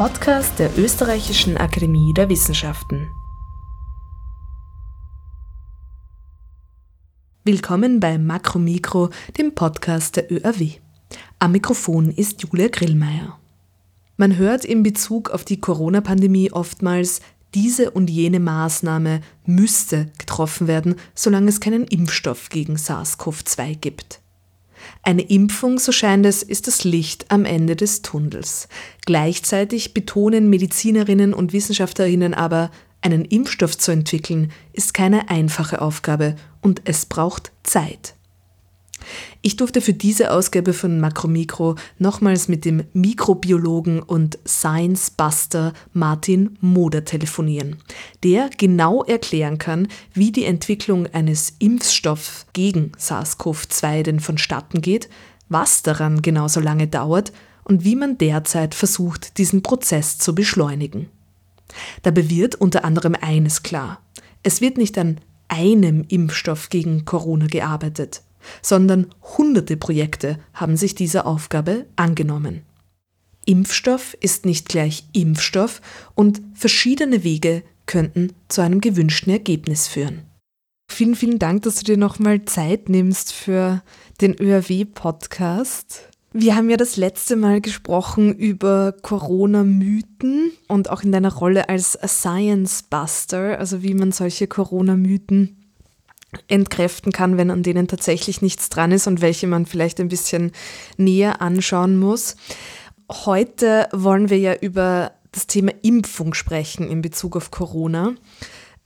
Podcast der Österreichischen Akademie der Wissenschaften. Willkommen bei Makromikro, dem Podcast der ÖAW. Am Mikrofon ist Julia Grillmeier. Man hört in Bezug auf die Corona-Pandemie oftmals, diese und jene Maßnahme müsste getroffen werden, solange es keinen Impfstoff gegen SARS-CoV-2 gibt. Eine Impfung, so scheint es, ist das Licht am Ende des Tunnels. Gleichzeitig betonen Medizinerinnen und Wissenschaftlerinnen aber, einen Impfstoff zu entwickeln ist keine einfache Aufgabe und es braucht Zeit. Ich durfte für diese Ausgabe von Makromikro nochmals mit dem Mikrobiologen und Science Buster Martin Moder telefonieren, der genau erklären kann, wie die Entwicklung eines Impfstoffs gegen SARS-CoV-2 denn vonstatten geht, was daran genau so lange dauert und wie man derzeit versucht, diesen Prozess zu beschleunigen. Dabei wird unter anderem eines klar. Es wird nicht an einem Impfstoff gegen Corona gearbeitet sondern hunderte Projekte haben sich dieser Aufgabe angenommen. Impfstoff ist nicht gleich Impfstoff und verschiedene Wege könnten zu einem gewünschten Ergebnis führen. Vielen, vielen Dank, dass du dir nochmal Zeit nimmst für den ÖRW-Podcast. Wir haben ja das letzte Mal gesprochen über Corona-Mythen und auch in deiner Rolle als Science Buster, also wie man solche Corona-Mythen entkräften kann, wenn an denen tatsächlich nichts dran ist und welche man vielleicht ein bisschen näher anschauen muss. Heute wollen wir ja über das Thema Impfung sprechen in Bezug auf Corona.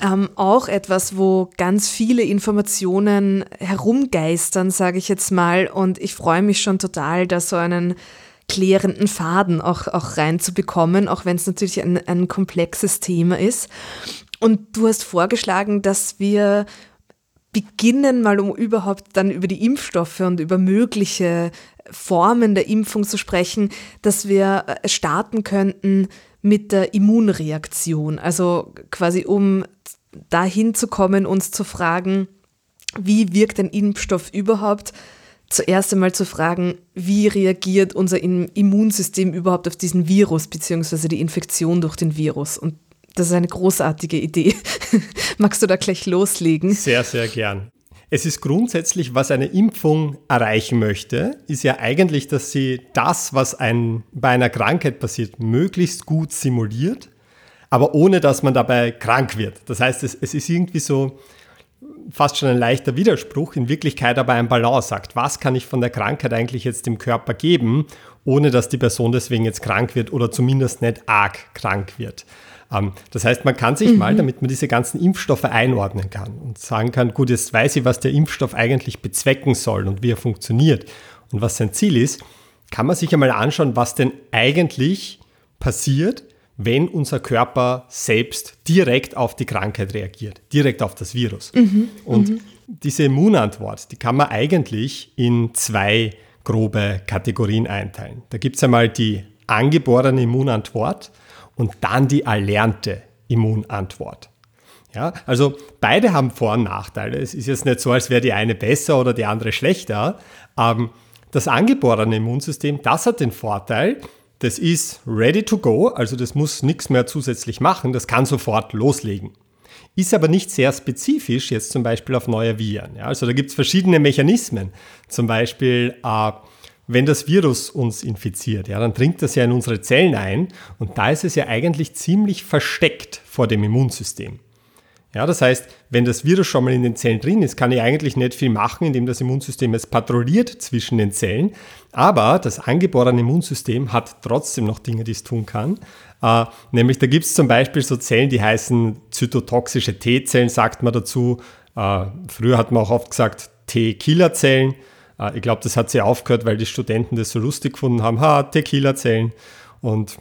Ähm, auch etwas, wo ganz viele Informationen herumgeistern, sage ich jetzt mal. Und ich freue mich schon total, da so einen klärenden Faden auch, auch reinzubekommen, auch wenn es natürlich ein, ein komplexes Thema ist. Und du hast vorgeschlagen, dass wir beginnen, mal um überhaupt dann über die Impfstoffe und über mögliche Formen der Impfung zu sprechen, dass wir äh, starten könnten mit der Immunreaktion. Also quasi um dahin zu kommen, uns zu fragen, wie wirkt ein Impfstoff überhaupt? Zuerst einmal zu fragen, wie reagiert unser Immunsystem überhaupt auf diesen Virus beziehungsweise die Infektion durch den Virus? Und das ist eine großartige Idee. Magst du da gleich loslegen? Sehr, sehr gern. Es ist grundsätzlich, was eine Impfung erreichen möchte, ist ja eigentlich, dass sie das, was ein, bei einer Krankheit passiert, möglichst gut simuliert, aber ohne dass man dabei krank wird. Das heißt, es, es ist irgendwie so fast schon ein leichter Widerspruch, in Wirklichkeit aber ein Balance sagt, was kann ich von der Krankheit eigentlich jetzt dem Körper geben, ohne dass die Person deswegen jetzt krank wird oder zumindest nicht arg krank wird. Ähm, das heißt, man kann sich mhm. mal, damit man diese ganzen Impfstoffe einordnen kann und sagen kann, gut, jetzt weiß ich, was der Impfstoff eigentlich bezwecken soll und wie er funktioniert und was sein Ziel ist, kann man sich einmal anschauen, was denn eigentlich passiert, wenn unser Körper selbst direkt auf die Krankheit reagiert, direkt auf das Virus. Mhm. Und mhm. diese Immunantwort, die kann man eigentlich in zwei grobe Kategorien einteilen. Da gibt es einmal die angeborene Immunantwort und dann die erlernte Immunantwort. Ja, also beide haben Vor- und Nachteile. Es ist jetzt nicht so, als wäre die eine besser oder die andere schlechter. Ähm, das angeborene Immunsystem, das hat den Vorteil, das ist ready to go, also das muss nichts mehr zusätzlich machen, das kann sofort loslegen. Ist aber nicht sehr spezifisch jetzt zum Beispiel auf neue Viren. Ja, also da gibt es verschiedene Mechanismen. Zum Beispiel äh, wenn das Virus uns infiziert, ja, dann dringt das ja in unsere Zellen ein und da ist es ja eigentlich ziemlich versteckt vor dem Immunsystem. Ja, das heißt, wenn das Virus schon mal in den Zellen drin ist, kann ich eigentlich nicht viel machen, indem das Immunsystem es patrouilliert zwischen den Zellen. Aber das angeborene Immunsystem hat trotzdem noch Dinge, die es tun kann. Äh, nämlich da gibt es zum Beispiel so Zellen, die heißen zytotoxische T-Zellen, sagt man dazu. Äh, früher hat man auch oft gesagt T-Killerzellen. Äh, ich glaube, das hat sie aufgehört, weil die Studenten das so lustig gefunden haben. Ha, Tequila-Zellen und,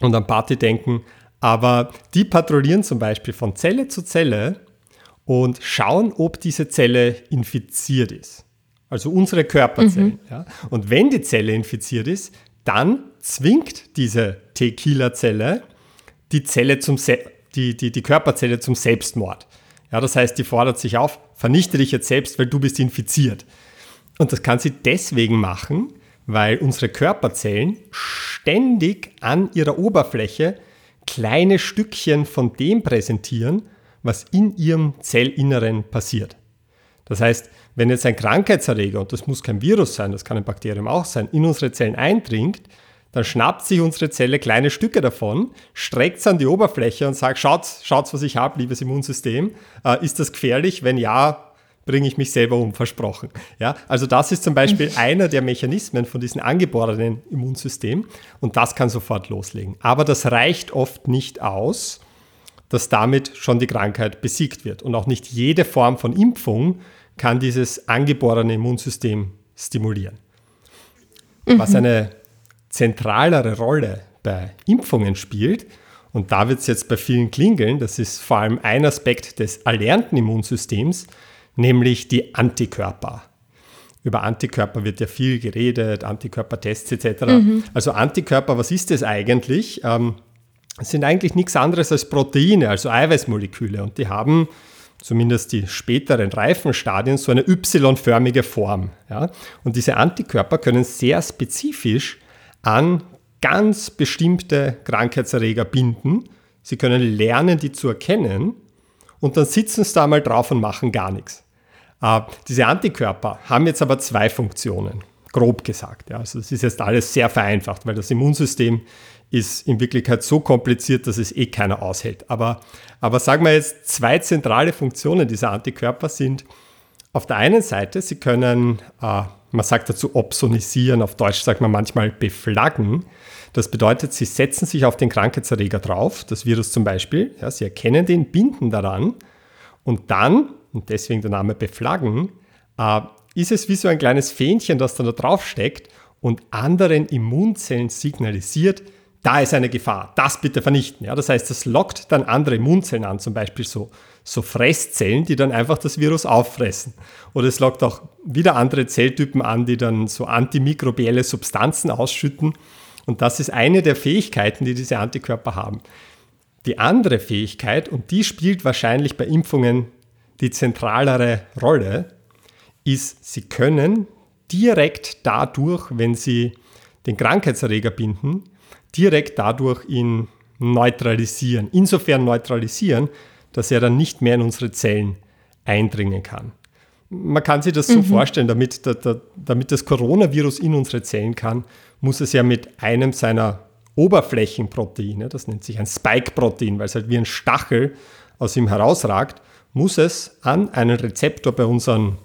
und an Party denken. Aber die patrouillieren zum Beispiel von Zelle zu Zelle und schauen, ob diese Zelle infiziert ist. Also unsere Körperzellen. Mhm. Ja. Und wenn die Zelle infiziert ist, dann zwingt diese Tequila-Zelle die, Zelle zum die, die, die Körperzelle zum Selbstmord. Ja, das heißt, die fordert sich auf, vernichte dich jetzt selbst, weil du bist infiziert. Und das kann sie deswegen machen, weil unsere Körperzellen ständig an ihrer Oberfläche kleine Stückchen von dem präsentieren, was in ihrem Zellinneren passiert. Das heißt, wenn jetzt ein Krankheitserreger, und das muss kein Virus sein, das kann ein Bakterium auch sein, in unsere Zellen eindringt, dann schnappt sich unsere Zelle kleine Stücke davon, streckt es an die Oberfläche und sagt, schaut, schaut was ich habe, liebes Immunsystem. Äh, ist das gefährlich? Wenn ja, bringe ich mich selber um, versprochen. Ja, also das ist zum Beispiel einer der Mechanismen von diesem angeborenen Immunsystem und das kann sofort loslegen. Aber das reicht oft nicht aus, dass damit schon die Krankheit besiegt wird. Und auch nicht jede Form von Impfung kann dieses angeborene Immunsystem stimulieren. Mhm. Was eine zentralere Rolle bei Impfungen spielt, und da wird es jetzt bei vielen klingeln, das ist vor allem ein Aspekt des erlernten Immunsystems, nämlich die Antikörper. Über Antikörper wird ja viel geredet, Antikörpertests etc. Mhm. Also Antikörper, was ist das eigentlich? Ähm, sind eigentlich nichts anderes als Proteine, also Eiweißmoleküle. Und die haben zumindest die späteren reifen Stadien so eine Y-förmige Form. Ja? Und diese Antikörper können sehr spezifisch an ganz bestimmte Krankheitserreger binden. Sie können lernen, die zu erkennen und dann sitzen sie da mal drauf und machen gar nichts. Äh, diese Antikörper haben jetzt aber zwei Funktionen, grob gesagt. Ja. Also das ist jetzt alles sehr vereinfacht, weil das Immunsystem ist in Wirklichkeit so kompliziert, dass es eh keiner aushält. Aber, aber sagen wir jetzt, zwei zentrale Funktionen dieser Antikörper sind auf der einen Seite, sie können, äh, man sagt dazu opsonisieren, auf Deutsch sagt man manchmal beflaggen. Das bedeutet, sie setzen sich auf den Krankheitserreger drauf, das Virus zum Beispiel, ja, sie erkennen den, binden daran und dann, und deswegen der Name beflaggen, äh, ist es wie so ein kleines Fähnchen, das dann da drauf steckt und anderen Immunzellen signalisiert, da ist eine Gefahr, das bitte vernichten. Ja, das heißt, das lockt dann andere Immunzellen an, zum Beispiel so, so Fresszellen, die dann einfach das Virus auffressen. Oder es lockt auch wieder andere Zelltypen an, die dann so antimikrobielle Substanzen ausschütten und das ist eine der Fähigkeiten, die diese Antikörper haben. Die andere Fähigkeit, und die spielt wahrscheinlich bei Impfungen die zentralere Rolle, ist, sie können direkt dadurch, wenn sie den Krankheitserreger binden, direkt dadurch ihn neutralisieren. Insofern neutralisieren, dass er dann nicht mehr in unsere Zellen eindringen kann. Man kann sich das so mhm. vorstellen, damit, damit das Coronavirus in unsere Zellen kann, muss es ja mit einem seiner Oberflächenproteine, das nennt sich ein Spike-Protein, weil es halt wie ein Stachel aus ihm herausragt, muss es an einen Rezeptor bei unseren,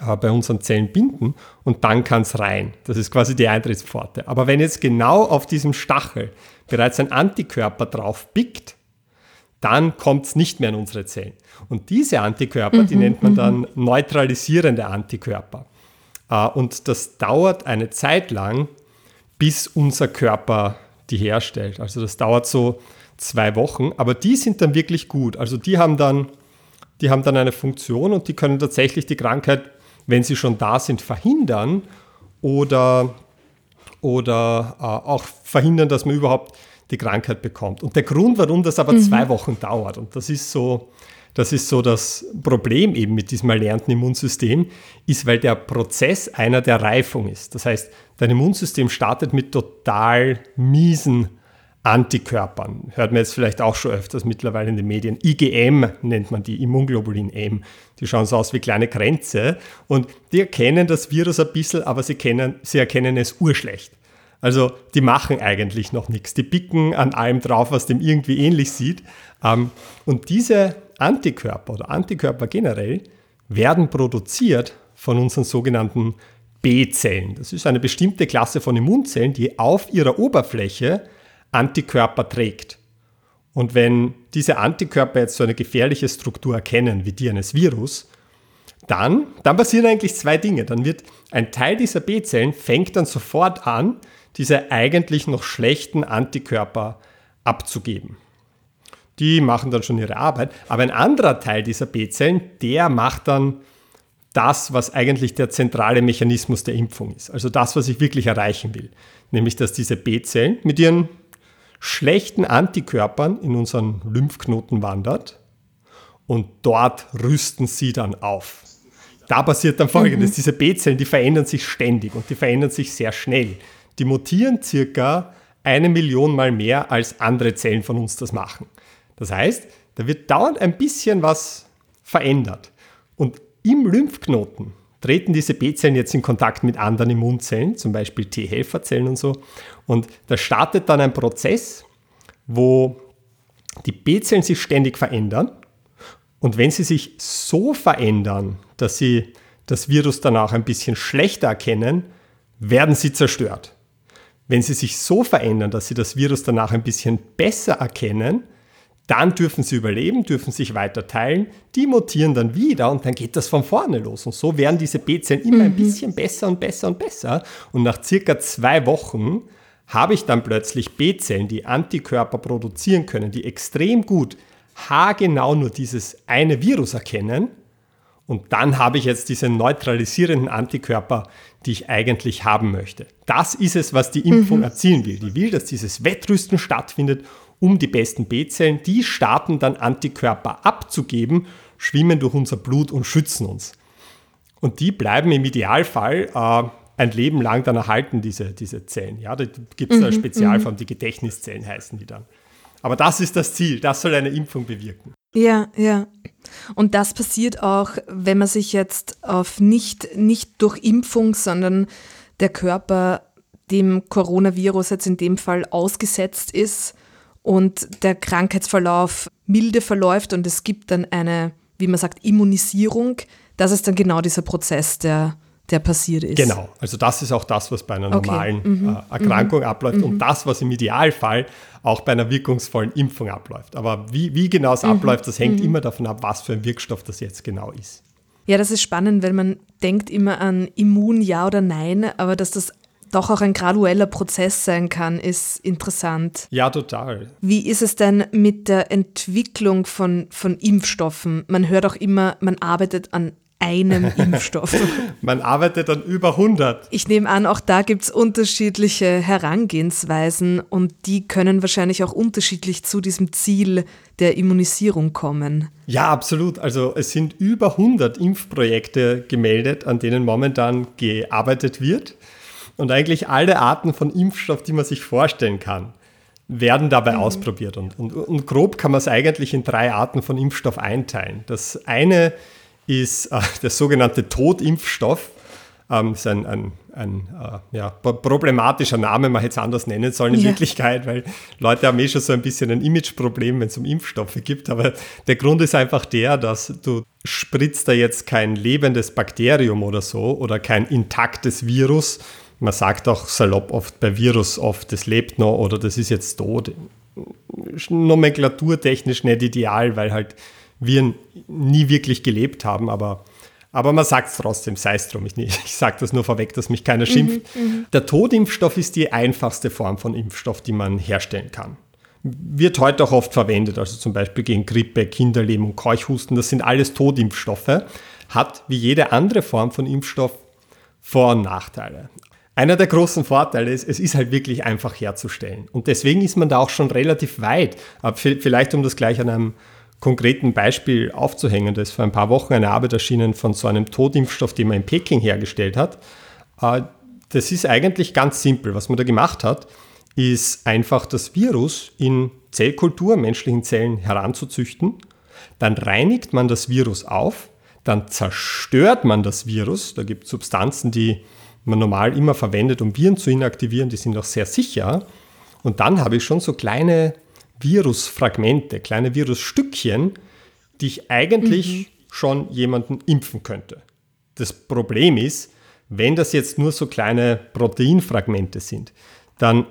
äh, bei unseren Zellen binden und dann kann es rein. Das ist quasi die Eintrittspforte. Aber wenn jetzt genau auf diesem Stachel bereits ein Antikörper drauf pickt, dann kommt es nicht mehr in unsere Zellen. Und diese Antikörper, mhm, die nennt man dann mhm. neutralisierende Antikörper. Äh, und das dauert eine Zeit lang, bis unser Körper die herstellt. Also das dauert so zwei Wochen, aber die sind dann wirklich gut. Also die haben dann, die haben dann eine Funktion und die können tatsächlich die Krankheit, wenn sie schon da sind, verhindern oder, oder äh, auch verhindern, dass man überhaupt die Krankheit bekommt. Und der Grund, warum das aber mhm. zwei Wochen dauert, und das ist so, das ist so das Problem eben mit diesem erlernten Immunsystem, ist, weil der Prozess einer der Reifung ist. Das heißt, dein Immunsystem startet mit total miesen Antikörpern. Hört man jetzt vielleicht auch schon öfters mittlerweile in den Medien. IgM nennt man die, Immunglobulin M. Die schauen so aus wie kleine Kränze und die erkennen das Virus ein bisschen, aber sie, kennen, sie erkennen es urschlecht. Also die machen eigentlich noch nichts. Die picken an allem drauf, was dem irgendwie ähnlich sieht. Ähm, und diese Antikörper oder Antikörper generell werden produziert von unseren sogenannten B-Zellen. Das ist eine bestimmte Klasse von Immunzellen, die auf ihrer Oberfläche Antikörper trägt. Und wenn diese Antikörper jetzt so eine gefährliche Struktur erkennen, wie die eines Virus, dann, dann passieren eigentlich zwei Dinge. Dann wird ein Teil dieser B-Zellen fängt dann sofort an, diese eigentlich noch schlechten Antikörper abzugeben die machen dann schon ihre Arbeit. Aber ein anderer Teil dieser B-Zellen, der macht dann das, was eigentlich der zentrale Mechanismus der Impfung ist. Also das, was ich wirklich erreichen will. Nämlich, dass diese B-Zellen mit ihren schlechten Antikörpern in unseren Lymphknoten wandert und dort rüsten sie dann auf. da passiert dann folgendes: mhm. Diese B-Zellen, die verändern sich ständig und die verändern sich sehr schnell. Die mutieren circa eine Million Mal mehr als andere Zellen von uns das machen. Das heißt, da wird dauernd ein bisschen was verändert. Und im Lymphknoten treten diese B-Zellen jetzt in Kontakt mit anderen Immunzellen, zum Beispiel T-Helferzellen und so. Und da startet dann ein Prozess, wo die B-Zellen sich ständig verändern. Und wenn sie sich so verändern, dass sie das Virus danach ein bisschen schlechter erkennen, werden sie zerstört. Wenn sie sich so verändern, dass sie das Virus danach ein bisschen besser erkennen, dann dürfen sie überleben, dürfen sich weiter teilen, die mutieren dann wieder und dann geht das von vorne los. Und so werden diese B-Zellen immer mhm. ein bisschen besser und besser und besser. Und nach circa zwei Wochen habe ich dann plötzlich B-Zellen, die Antikörper produzieren können, die extrem gut haargenau nur dieses eine Virus erkennen. Und dann habe ich jetzt diese neutralisierenden Antikörper, die ich eigentlich haben möchte. Das ist es, was die Impfung mhm. erzielen will. Die will, dass dieses Wettrüsten stattfindet um die besten B-Zellen. Die starten dann Antikörper abzugeben, schwimmen durch unser Blut und schützen uns. Und die bleiben im Idealfall äh, ein Leben lang dann erhalten, diese, diese Zellen. Ja, da gibt es mhm, eine Spezialform, mhm. die Gedächtniszellen heißen die dann. Aber das ist das Ziel, das soll eine Impfung bewirken. Ja, ja. Und das passiert auch, wenn man sich jetzt auf nicht, nicht durch Impfung, sondern der Körper dem Coronavirus jetzt in dem Fall ausgesetzt ist und der Krankheitsverlauf milde verläuft und es gibt dann eine, wie man sagt, Immunisierung. Das ist dann genau dieser Prozess, der, der passiert ist. Genau, also das ist auch das, was bei einer okay. normalen mhm. äh, Erkrankung mhm. abläuft mhm. und das, was im Idealfall auch bei einer wirkungsvollen Impfung abläuft. Aber wie, wie genau es mhm. abläuft, das hängt mhm. immer davon ab, was für ein Wirkstoff das jetzt genau ist. Ja, das ist spannend, weil man denkt immer an Immun, ja oder nein, aber dass das doch auch ein gradueller Prozess sein kann, ist interessant. Ja, total. Wie ist es denn mit der Entwicklung von, von Impfstoffen? Man hört auch immer, man arbeitet an einem Impfstoff. Man arbeitet an über 100. Ich nehme an, auch da gibt es unterschiedliche Herangehensweisen und die können wahrscheinlich auch unterschiedlich zu diesem Ziel der Immunisierung kommen. Ja, absolut. Also es sind über 100 Impfprojekte gemeldet, an denen momentan gearbeitet wird. Und eigentlich alle Arten von Impfstoff, die man sich vorstellen kann, werden dabei mhm. ausprobiert. Und, und, und grob kann man es eigentlich in drei Arten von Impfstoff einteilen. Das eine ist äh, der sogenannte Totimpfstoff. Ähm, ist ein, ein, ein äh, ja, problematischer Name, man hätte es anders nennen sollen in ja. Wirklichkeit, weil Leute haben eh schon so ein bisschen ein Imageproblem, wenn es um Impfstoffe gibt. Aber der Grund ist einfach der, dass du spritzt da jetzt kein lebendes Bakterium oder so oder kein intaktes Virus, man sagt auch salopp oft bei Virus oft, das lebt noch oder das ist jetzt tot. Nomenklaturtechnisch nicht ideal, weil halt Viren nie wirklich gelebt haben, aber, aber man sagt es trotzdem, sei es drum. Ich, ich sage das nur vorweg, dass mich keiner schimpft. Mhm, mhm, Der Totimpfstoff ist die einfachste Form von Impfstoff, die man herstellen kann. Wird heute auch oft verwendet, also zum Beispiel gegen Grippe, Kinderlähmung, Keuchhusten, das sind alles Totimpfstoffe. Hat wie jede andere Form von Impfstoff Vor- und Nachteile. Einer der großen Vorteile ist, es ist halt wirklich einfach herzustellen. Und deswegen ist man da auch schon relativ weit. Aber vielleicht, um das gleich an einem konkreten Beispiel aufzuhängen, da ist vor ein paar Wochen eine Arbeit erschienen von so einem Totimpfstoff, den man in Peking hergestellt hat. Äh, das ist eigentlich ganz simpel. Was man da gemacht hat, ist einfach das Virus in Zellkultur, menschlichen Zellen heranzuzüchten. Dann reinigt man das Virus auf, dann zerstört man das Virus. Da gibt es Substanzen, die man normal immer verwendet, um Viren zu inaktivieren, die sind auch sehr sicher. Und dann habe ich schon so kleine Virusfragmente, kleine Virusstückchen, die ich eigentlich mhm. schon jemanden impfen könnte. Das Problem ist, wenn das jetzt nur so kleine Proteinfragmente sind, dann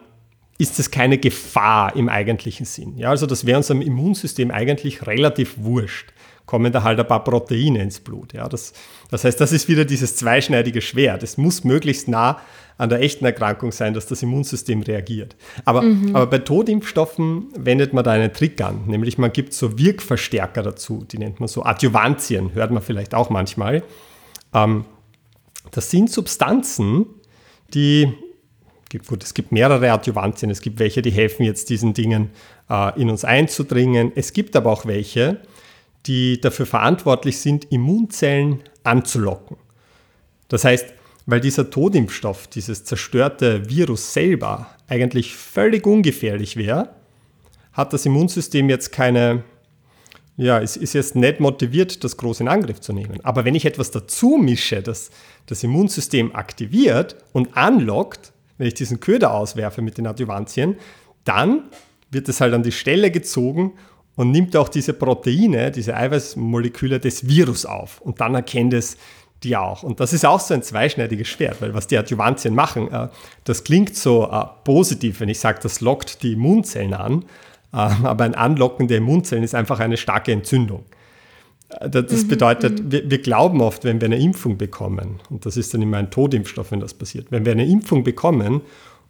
ist es keine Gefahr im eigentlichen Sinn. Ja, also das wäre unserem Immunsystem eigentlich relativ wurscht kommen da halt ein paar Proteine ins Blut. Ja, das, das heißt, das ist wieder dieses zweischneidige Schwert. Es muss möglichst nah an der echten Erkrankung sein, dass das Immunsystem reagiert. Aber, mhm. aber bei Totimpfstoffen wendet man da einen Trick an, nämlich man gibt so Wirkverstärker dazu, die nennt man so Adjuvantien, hört man vielleicht auch manchmal. Ähm, das sind Substanzen, die gut, es gibt mehrere Adjuvantien, es gibt welche, die helfen jetzt diesen Dingen äh, in uns einzudringen. Es gibt aber auch welche, die dafür verantwortlich sind, Immunzellen anzulocken. Das heißt, weil dieser Todimpfstoff, dieses zerstörte Virus selber eigentlich völlig ungefährlich wäre, hat das Immunsystem jetzt keine, ja, es ist jetzt nicht motiviert, das groß in Angriff zu nehmen. Aber wenn ich etwas dazu mische, das das Immunsystem aktiviert und anlockt, wenn ich diesen Köder auswerfe mit den Adjuvantien, dann wird es halt an die Stelle gezogen und nimmt auch diese Proteine, diese Eiweißmoleküle des Virus auf. Und dann erkennt es die auch. Und das ist auch so ein zweischneidiges Schwert, weil was die Adjuvantien machen, äh, das klingt so äh, positiv, wenn ich sage, das lockt die Immunzellen an, äh, aber ein Anlocken der Immunzellen ist einfach eine starke Entzündung. Äh, das mhm, bedeutet, mhm. wir, wir, glauben oft, wenn wir eine Impfung bekommen, und das ist dann immer ein Todimpfstoff, wenn das passiert, wenn wir eine Impfung bekommen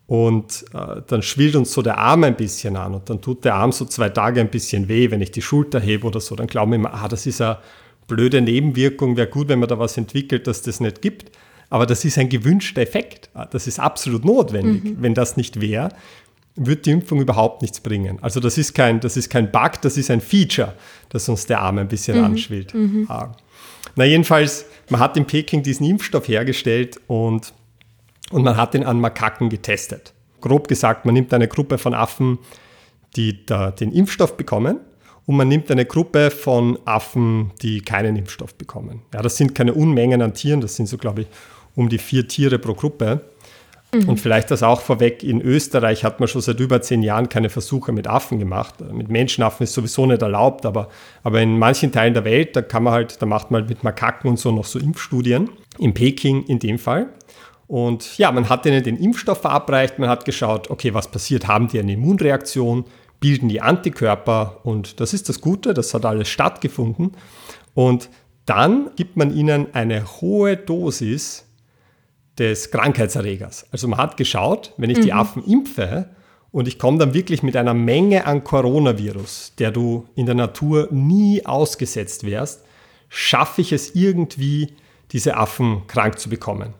und äh, dann schwillt uns so der Arm ein bisschen an und dann tut der Arm so zwei Tage ein bisschen weh, wenn ich die Schulter hebe oder so, dann glauben wir immer, ah, das ist eine blöde Nebenwirkung, wäre gut, wenn man da was entwickelt, dass das nicht gibt. Aber das ist ein gewünschter Effekt. Ah, das ist absolut notwendig. Mhm. Wenn das nicht wäre, würde die Impfung überhaupt nichts bringen. Also das ist kein, das ist kein Bug, das ist ein Feature, dass uns der Arm ein bisschen mhm. anschwillt. Mhm. Ah. Na jedenfalls, man hat in Peking diesen Impfstoff hergestellt und, und man hat ihn an Makaken getestet. Grob gesagt, man nimmt eine Gruppe von Affen, die da den Impfstoff bekommen und man nimmt eine Gruppe von Affen, die keinen Impfstoff bekommen. Ja, das sind keine Unmengen an Tieren, das sind so, glaube ich, um die vier Tiere pro Gruppe. Mhm. Und vielleicht das auch vorweg, in Österreich hat man schon seit über zehn Jahren keine Versuche mit Affen gemacht. Mit Menschenaffen ist sowieso nicht erlaubt, aber, aber in manchen Teilen der Welt, da kann man halt, da macht man halt mit Makaken und so noch so Impfstudien. In Peking in dem Fall. Und ja, man hat ihnen den Impfstoff verabreicht, man hat geschaut, okay, was passiert, haben die eine Immunreaktion, bilden die Antikörper und das ist das Gute, das hat alles stattgefunden. Und dann gibt man ihnen eine hohe Dosis des Krankheitserregers. Also man hat geschaut, wenn ich mhm. die Affen impfe und ich komme dann wirklich mit einer Menge an Coronavirus, der du in der Natur nie ausgesetzt wärst, schaffe ich es irgendwie, diese Affen krank zu bekommen.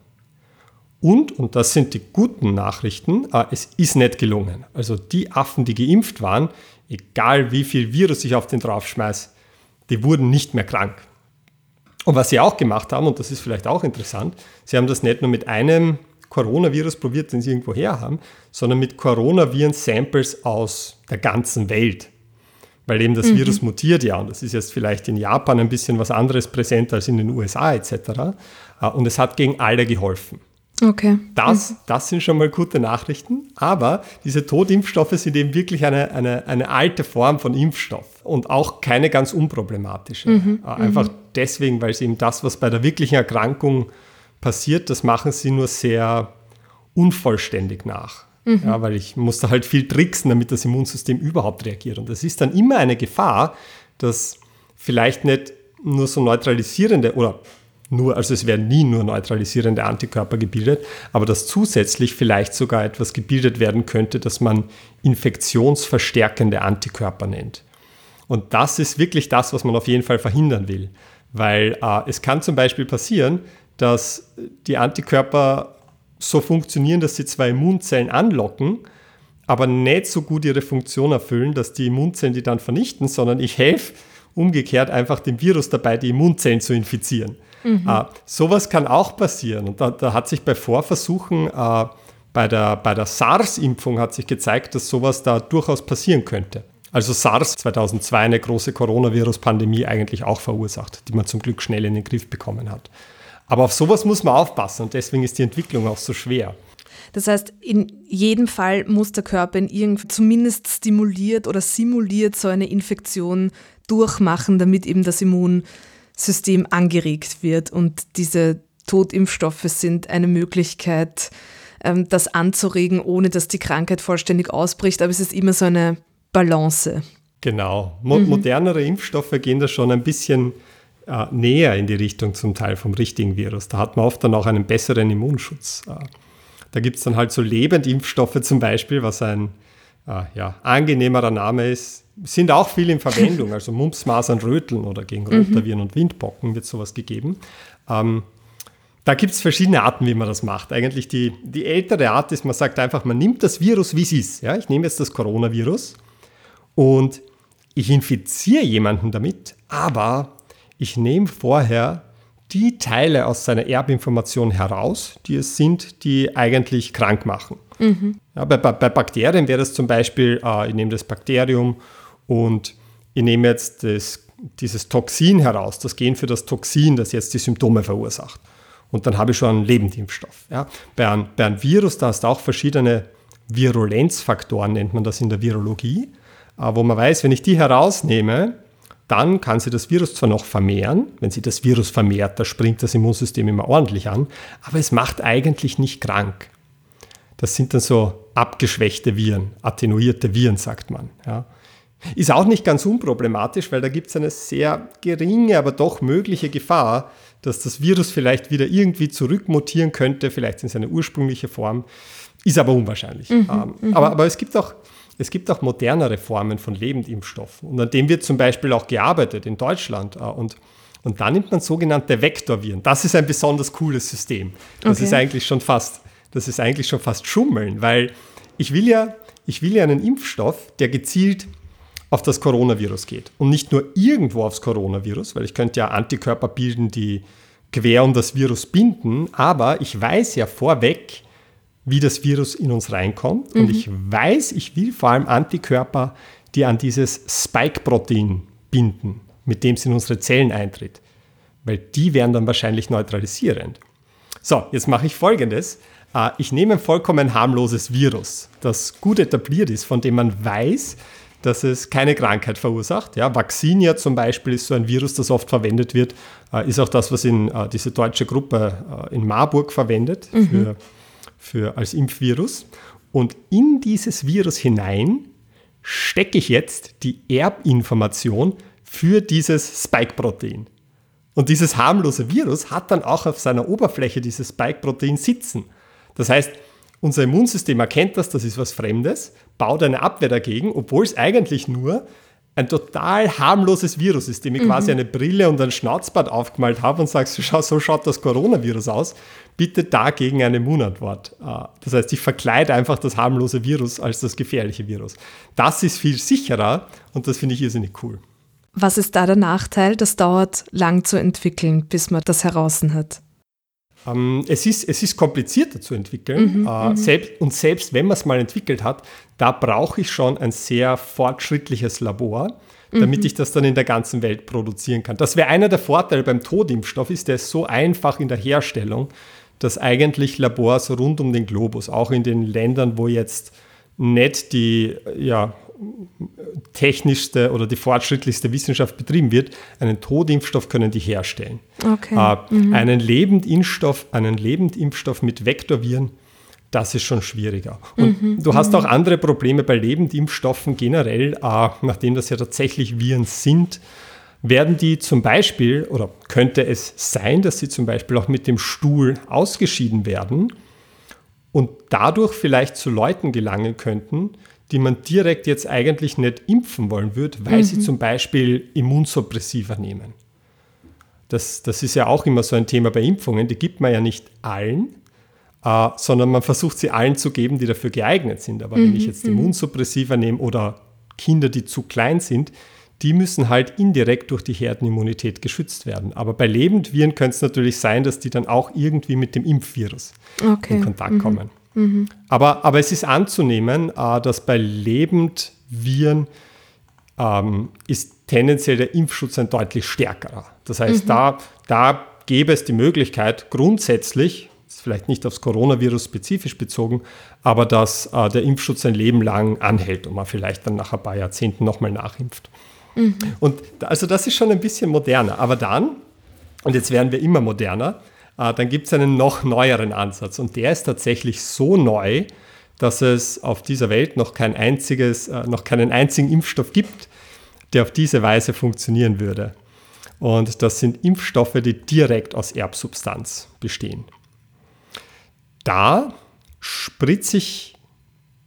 Und, und das sind die guten Nachrichten, äh, es ist nicht gelungen. Also die Affen, die geimpft waren, egal wie viel Virus ich auf den draufschmeiß, die wurden nicht mehr krank. Und was sie auch gemacht haben, und das ist vielleicht auch interessant, sie haben das nicht nur mit einem Coronavirus probiert, den sie irgendwo her haben, sondern mit Coronaviren-Samples aus der ganzen Welt. Weil eben das mhm. Virus mutiert ja, und das ist jetzt vielleicht in Japan ein bisschen was anderes präsent als in den USA etc. Äh, und es hat gegen alle geholfen. Okay. Das, das sind schon mal gute Nachrichten. Aber diese Todimpfstoffe sind eben wirklich eine, eine, eine alte Form von Impfstoff und auch keine ganz unproblematische. Mhm. Äh, einfach mhm. deswegen, weil sie eben das, was bei der wirklichen Erkrankung passiert, das machen sie nur sehr unvollständig nach. Mhm. Ja, weil ich musste halt viel tricksen, damit das Immunsystem überhaupt reagiert. Und das ist dann immer eine Gefahr, dass vielleicht nicht nur so neutralisierende oder nur, also es werden nie nur neutralisierende Antikörper gebildet, aber dass zusätzlich vielleicht sogar etwas gebildet werden könnte, das man infektionsverstärkende Antikörper nennt. Und das ist wirklich das, was man auf jeden Fall verhindern will. Weil äh, es kann zum Beispiel passieren, dass die Antikörper so funktionieren, dass sie zwei Immunzellen anlocken, aber nicht so gut ihre Funktion erfüllen, dass die Immunzellen die dann vernichten, sondern ich helfe umgekehrt einfach dem Virus dabei, die Immunzellen zu infizieren. Mhm. Äh, sowas kann auch passieren. Und da, da hat sich bei Vorversuchen äh, bei der, bei der SARS-Impfung hat sich gezeigt, dass sowas da durchaus passieren könnte. Also SARS 2002 eine große Coronavirus-Pandemie eigentlich auch verursacht, die man zum Glück schnell in den Griff bekommen hat. Aber auf sowas muss man aufpassen und deswegen ist die Entwicklung auch so schwer. Das heißt, in jedem Fall muss der Körper in irgendwie zumindest stimuliert oder simuliert so eine Infektion durchmachen, damit eben das Immun System angeregt wird. Und diese Totimpfstoffe sind eine Möglichkeit, ähm, das anzuregen, ohne dass die Krankheit vollständig ausbricht. Aber es ist immer so eine Balance. Genau. Mo mhm. Modernere Impfstoffe gehen da schon ein bisschen äh, näher in die Richtung zum Teil vom richtigen Virus. Da hat man oft dann auch einen besseren Immunschutz. Äh, da gibt es dann halt so Lebendimpfstoffe zum Beispiel, was ein äh, ja, angenehmerer Name ist, sind auch viel in Verwendung. Also Mumps, Masern, Röteln oder gegen. Rotaviren mhm. und Windpocken wird sowas gegeben. Ähm, da gibt es verschiedene Arten, wie man das macht. Eigentlich die, die ältere Art ist, man sagt einfach, man nimmt das Virus, wie es ist. Ja, ich nehme jetzt das Coronavirus und ich infiziere jemanden damit, aber ich nehme vorher die Teile aus seiner Erbinformation heraus, die es sind, die eigentlich krank machen. Mhm. Ja, bei, bei, Bakterien wäre das zum Beispiel, äh, ich nehme das Bakterium und ich nehme jetzt das, dieses Toxin heraus, das Gen für das Toxin, das jetzt die Symptome verursacht. Und dann habe ich schon einen Lebendimpfstoff. Ja. Bei, einem, bei einem Virus, da hast du auch verschiedene Virulenzfaktoren, nennt man das in der Virologie, äh, wo man weiß, wenn ich die herausnehme, dann kann sie das Virus zwar noch vermehren, wenn sie das Virus vermehrt, da springt das Immunsystem immer ordentlich an, aber es macht eigentlich nicht krank. Das sind dann so abgeschwächte Viren, attenuierte Viren, sagt man. Ja. Ist auch nicht ganz unproblematisch, weil da gibt es eine sehr geringe, aber doch mögliche Gefahr, dass das Virus vielleicht wieder irgendwie zurückmutieren könnte, vielleicht in seine ursprüngliche Form. Ist aber unwahrscheinlich. Mhm, ähm, mhm. aber, aber es gibt auch es gibt auch modernere Formen von Lebendimpfstoffen und an dem wird zum Beispiel auch gearbeitet in Deutschland. Äh, und, und da nimmt man sogenannte Vektorviren. Das ist ein besonders cooles System. Das okay. ist eigentlich schon fast, das ist eigentlich schon fast Schummeln, weil ich will ja, ich will ja einen Impfstoff, der gezielt auf das Coronavirus geht. Und nicht nur irgendwo aufs Coronavirus, weil ich könnte ja Antikörper bilden, die quer um das Virus binden, aber ich weiß ja vorweg, wie das Virus in uns reinkommt. Mhm. Und ich weiß, ich will vor allem Antikörper, die an dieses Spike-Protein binden, mit dem es in unsere Zellen eintritt. Weil die wären dann wahrscheinlich neutralisierend. So, jetzt mache ich folgendes. Äh, ich nehme ein vollkommen harmloses Virus, das gut etabliert ist, von dem man weiß, dass es keine Krankheit verursacht. Ja, Vaccinia zum Beispiel ist so ein Virus, das oft verwendet wird, äh, ist auch das, was in äh, diese deutsche Gruppe in Marburg verwendet mhm. für für, als Impfvirus. Und in dieses Virus hinein stecke ich jetzt die Erbinformation für dieses Spike-Protein. Und dieses harmlose Virus hat dann auch auf seiner Oberfläche dieses Spike-Protein sitzen. Das heißt, unser Immunsystem erkennt das, das ist was Fremdes, baut eine Abwehr dagegen, obwohl es eigentlich nur ein total harmloses Virus ist, dem ich mhm. quasi eine Brille und ein Schnauzbart aufgemalt habe und sagst, schau, so schaut das Coronavirus aus, bitte dagegen eine Immunantwort. Äh, das heißt, ich verkleide einfach das harmlose Virus als das gefährliche Virus. Das ist viel sicherer und das finde ich irrsinnig cool. Was ist da der Nachteil? Das dauert lang zu entwickeln, bis man das heraus hat. Ähm, es, ist, es ist komplizierter zu entwickeln. Mhm, äh, mhm. selbst, und selbst wenn man es mal entwickelt hat, da brauche ich schon ein sehr fortschrittliches Labor, damit mhm. ich das dann in der ganzen Welt produzieren kann. Das wäre einer der Vorteile beim Todimpfstoff, ist der ist so einfach in der Herstellung, dass eigentlich Labors rund um den Globus, auch in den Ländern, wo jetzt nicht die ja, technischste oder die fortschrittlichste Wissenschaft betrieben wird, einen Todimpfstoff können die herstellen. Okay. Äh, mhm. Einen Lebendimpfstoff, einen Lebendimpfstoff mit Vektorviren, das ist schon schwieriger. Und mhm. du hast mhm. auch andere Probleme bei Lebendimpfstoffen generell, äh, nachdem das ja tatsächlich Viren sind werden die zum Beispiel, oder könnte es sein, dass sie zum Beispiel auch mit dem Stuhl ausgeschieden werden und dadurch vielleicht zu Leuten gelangen könnten, die man direkt jetzt eigentlich nicht impfen wollen würde, weil mhm. sie zum Beispiel Immunsuppressiva nehmen. Das, das ist ja auch immer so ein Thema bei Impfungen, die gibt man ja nicht allen, äh, sondern man versucht sie allen zu geben, die dafür geeignet sind. Aber mhm. wenn ich jetzt mhm. Immunsuppressiva nehme oder Kinder, die zu klein sind, die müssen halt indirekt durch die Herdenimmunität geschützt werden. Aber bei Lebendviren könnte es natürlich sein, dass die dann auch irgendwie mit dem Impfvirus okay. in Kontakt mhm. kommen. Mhm. Aber, aber es ist anzunehmen, äh, dass bei Lebendviren ähm, ist tendenziell der Impfschutz ein deutlich stärkerer. Das heißt, mhm. da, da gäbe es die Möglichkeit, grundsätzlich, vielleicht nicht aufs Coronavirus spezifisch bezogen, aber dass äh, der Impfschutz ein Leben lang anhält und man vielleicht dann nach ein paar Jahrzehnten nochmal nachimpft. Mhm. Und also das ist schon ein bisschen moderner. Aber dann, und jetzt werden wir immer moderner, dann gibt es einen noch neueren Ansatz. Und der ist tatsächlich so neu, dass es auf dieser Welt noch, kein einziges, äh, noch keinen einzigen Impfstoff gibt, der auf diese Weise funktionieren würde. Und das sind Impfstoffe, die direkt aus Erbsubstanz bestehen. Da spritze ich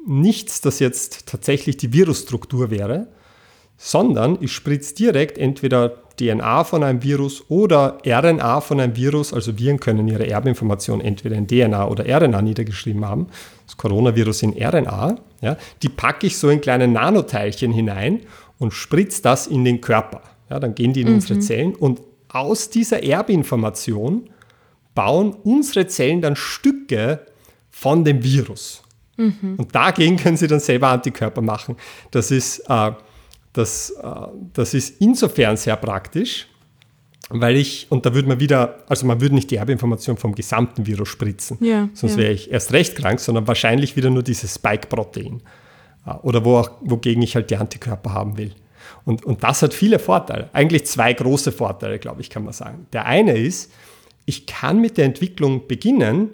nichts, das jetzt tatsächlich die Virusstruktur wäre, sondern ich spritze direkt entweder DNA von einem Virus oder RNA von einem Virus. Also Viren können ihre Erbinformation entweder in DNA oder RNA niedergeschrieben haben. Das Coronavirus in RNA. Ja, die packe ich so in kleine Nanoteilchen hinein und spritze das in den Körper. Ja, dann gehen die in mhm. unsere Zellen und aus dieser Erbinformation bauen unsere Zellen dann Stücke von dem Virus. Mhm. Und dagegen können sie dann selber Antikörper machen. Das ist, äh, das, äh, das ist insofern sehr praktisch, weil ich, und da würde man wieder, also man würde nicht die Erbinformation vom gesamten Virus spritzen, ja, sonst ja. wäre ich erst recht krank, sondern wahrscheinlich wieder nur dieses Spike-Protein. Äh, oder wo auch, wogegen ich halt die Antikörper haben will. Und, und das hat viele Vorteile. Eigentlich zwei große Vorteile, glaube ich, kann man sagen. Der eine ist, ich kann mit der Entwicklung beginnen,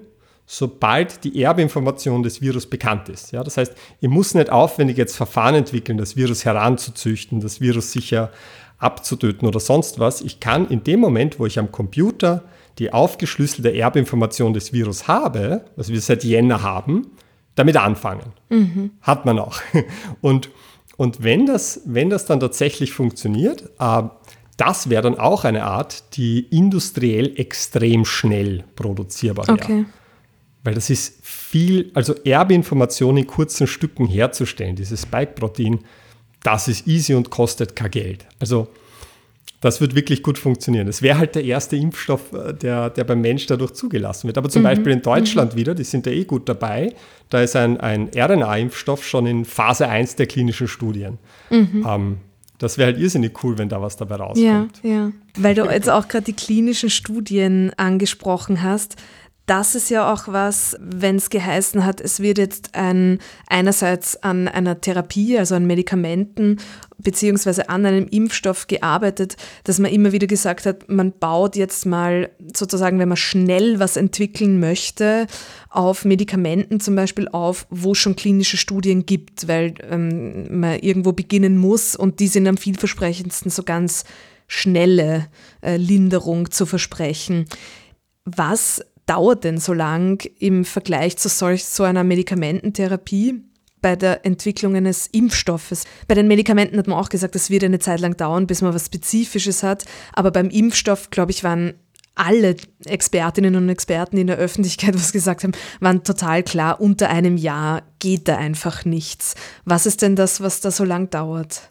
sobald die Erbinformation des Virus bekannt ist. Ja, das heißt, ich muss nicht aufwendig jetzt Verfahren entwickeln, das Virus heranzuzüchten, das Virus sicher abzutöten oder sonst was. Ich kann in dem Moment, wo ich am Computer die aufgeschlüsselte Erbinformation des Virus habe, was wir seit Jänner haben, damit anfangen. Mhm. Hat man auch. Und, und wenn, das, wenn das dann tatsächlich funktioniert, äh, das wäre dann auch eine Art, die industriell extrem schnell produzierbar wäre. Okay. Weil das ist viel, also Erbinformationen in kurzen Stücken herzustellen, dieses Spike-Protein, das ist easy und kostet kein Geld. Also das wird wirklich gut funktionieren. Es wäre halt der erste Impfstoff, äh, der, der beim Mensch dadurch zugelassen wird. Aber zum mhm. Beispiel in Deutschland mhm. wieder, die sind ja eh gut dabei. Da ist ein, ein RNA-Impfstoff schon in Phase 1 der klinischen Studien. Mhm. Ähm, das wäre halt irrsinnig cool, wenn da was dabei rauskommt. Ja, ja. Weil du jetzt auch gerade die klinischen Studien angesprochen hast das ist ja auch was, wenn es geheißen hat, es wird jetzt ein, einerseits an einer Therapie, also an Medikamenten beziehungsweise an einem Impfstoff gearbeitet, dass man immer wieder gesagt hat, man baut jetzt mal sozusagen, wenn man schnell was entwickeln möchte, auf Medikamenten zum Beispiel auf, wo schon klinische Studien gibt, weil ähm, man irgendwo beginnen muss und die sind am vielversprechendsten so ganz schnelle äh, Linderung zu versprechen. Was dauert denn so lang im Vergleich zu solch, so einer Medikamententherapie? bei der Entwicklung eines Impfstoffes. Bei den Medikamenten hat man auch gesagt, das wird eine Zeit lang dauern, bis man was Spezifisches hat. Aber beim Impfstoff, glaube ich, waren alle Expertinnen und Experten, die in der Öffentlichkeit was gesagt haben, waren total klar, unter einem Jahr geht da einfach nichts. Was ist denn das, was da so lang dauert?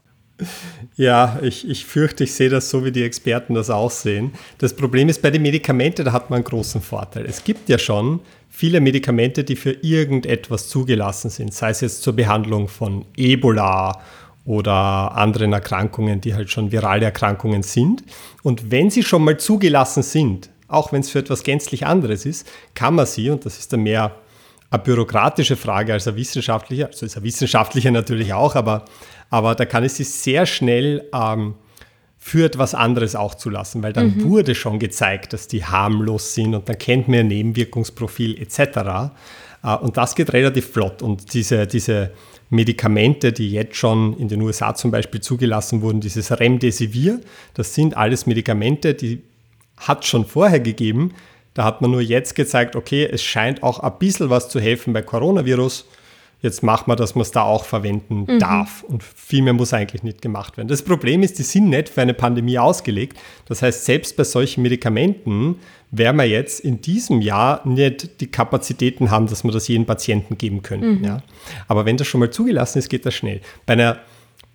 Ja, ich, ich fürchte, ich sehe das so, wie die Experten das auch sehen. Das Problem ist, bei den Medikamenten, da hat man einen großen Vorteil. Es gibt ja schon viele Medikamente, die für irgendetwas zugelassen sind, sei es jetzt zur Behandlung von Ebola oder anderen Erkrankungen, die halt schon virale Erkrankungen sind. Und wenn sie schon mal zugelassen sind, auch wenn es für etwas gänzlich anderes ist, kann man sie, und das ist dann mehr eine bürokratische Frage als eine wissenschaftliche, also ist eine wissenschaftliche natürlich auch, aber aber da kann es sich sehr schnell ähm, für etwas anderes auch zulassen, weil dann mhm. wurde schon gezeigt, dass die harmlos sind und dann kennt man ihr Nebenwirkungsprofil etc. Äh, und das geht relativ flott. Und diese, diese Medikamente, die jetzt schon in den USA zum Beispiel zugelassen wurden, dieses Remdesivir, das sind alles Medikamente, die hat schon vorher gegeben. Da hat man nur jetzt gezeigt, okay, es scheint auch ein bisschen was zu helfen bei Coronavirus jetzt machen wir, dass man es da auch verwenden mhm. darf. Und viel mehr muss eigentlich nicht gemacht werden. Das Problem ist, die sind nicht für eine Pandemie ausgelegt. Das heißt, selbst bei solchen Medikamenten werden wir jetzt in diesem Jahr nicht die Kapazitäten haben, dass wir das jedem Patienten geben könnten. Mhm. Ja. Aber wenn das schon mal zugelassen ist, geht das schnell. Bei einer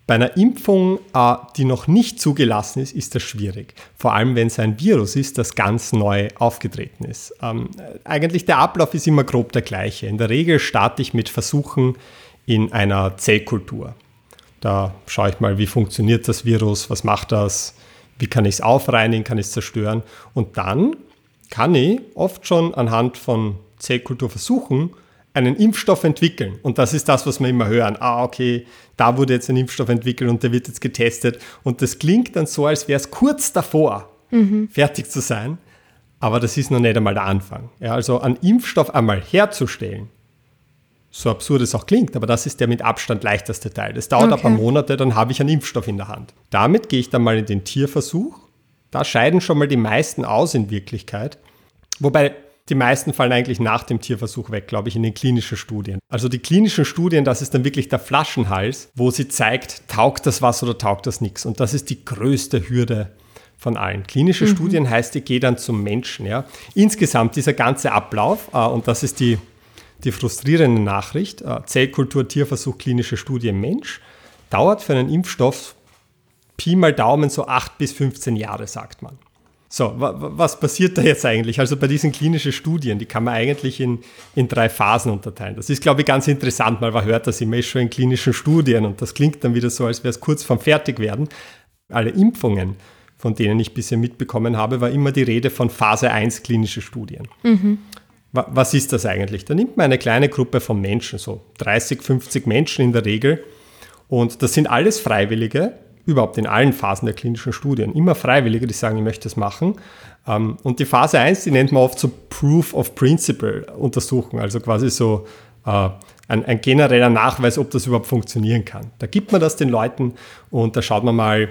bei einer Impfung, äh, die noch nicht zugelassen ist, ist das schwierig. Vor allem, wenn es ein Virus ist, das ganz neu aufgetreten ist. Ähm, eigentlich der Ablauf ist immer grob der gleiche. In der Regel starte ich mit Versuchen in einer Zellkultur. Da schaue ich mal, wie funktioniert das Virus, was macht das, wie kann ich es aufreinigen, kann ich es zerstören. Und dann kann ich oft schon anhand von Zellkulturversuchen einen Impfstoff entwickeln. Und das ist das, was wir immer hören. Ah, okay, da wurde jetzt ein Impfstoff entwickelt und der wird jetzt getestet. Und das klingt dann so, als wäre es kurz davor, mhm. fertig zu sein. Aber das ist noch nicht einmal der Anfang. Ja, also einen Impfstoff einmal herzustellen, so absurd es auch klingt, aber das ist der mit Abstand leichteste Teil. Das dauert okay. ein paar Monate, dann habe ich einen Impfstoff in der Hand. Damit gehe ich dann mal in den Tierversuch. Da scheiden schon mal die meisten aus in Wirklichkeit. Wobei die meisten fallen eigentlich nach dem Tierversuch weg, glaube ich, in den klinischen Studien. Also die klinischen Studien, das ist dann wirklich der Flaschenhals, wo sie zeigt, taugt das was oder taugt das nichts. Und das ist die größte Hürde von allen. Klinische mhm. Studien heißt, ich gehe dann zum Menschen. Ja. Insgesamt dieser ganze Ablauf, äh, und das ist die, die frustrierende Nachricht, äh, Zellkultur, Tierversuch, klinische Studie Mensch, dauert für einen Impfstoff Pi mal Daumen so 8 bis 15 Jahre, sagt man. So, was passiert da jetzt eigentlich? Also bei diesen klinischen Studien, die kann man eigentlich in, in drei Phasen unterteilen. Das ist, glaube ich, ganz interessant, weil man hört das immer schon in klinischen Studien und das klingt dann wieder so, als wäre es kurz vorm Fertigwerden. Alle Impfungen, von denen ich bisher mitbekommen habe, war immer die Rede von Phase 1 klinische Studien. Mhm. Was ist das eigentlich? Da nimmt man eine kleine Gruppe von Menschen, so 30, 50 Menschen in der Regel, und das sind alles Freiwillige, überhaupt in allen Phasen der klinischen Studien, immer Freiwillige, die sagen, ich möchte das machen. Ähm, und die Phase 1, die nennt man oft so Proof of Principle untersuchen, also quasi so äh, ein, ein genereller Nachweis, ob das überhaupt funktionieren kann. Da gibt man das den Leuten und da schaut man mal,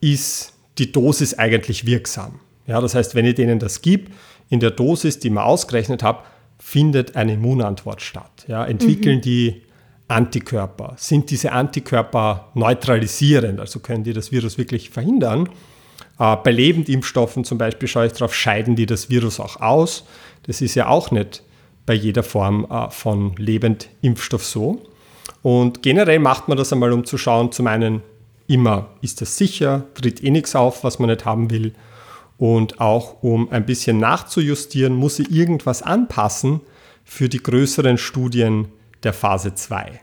ist die Dosis eigentlich wirksam? Ja, das heißt, wenn ich denen das gebe, in der Dosis, die man ausgerechnet habe, findet eine Immunantwort statt. Ja, entwickeln mhm. die Antikörper? Sind diese Antikörper neutralisierend? Also können die das Virus wirklich verhindern? Äh, bei Lebendimpfstoffen zum Beispiel schaue ich darauf, scheiden die das Virus auch aus? Das ist ja auch nicht bei jeder Form äh, von Lebendimpfstoff so. Und generell macht man das einmal, um zu schauen, zum einen immer, ist das sicher, tritt eh nichts auf, was man nicht haben will. Und auch um ein bisschen nachzujustieren, muss ich irgendwas anpassen für die größeren Studien, der Phase 2.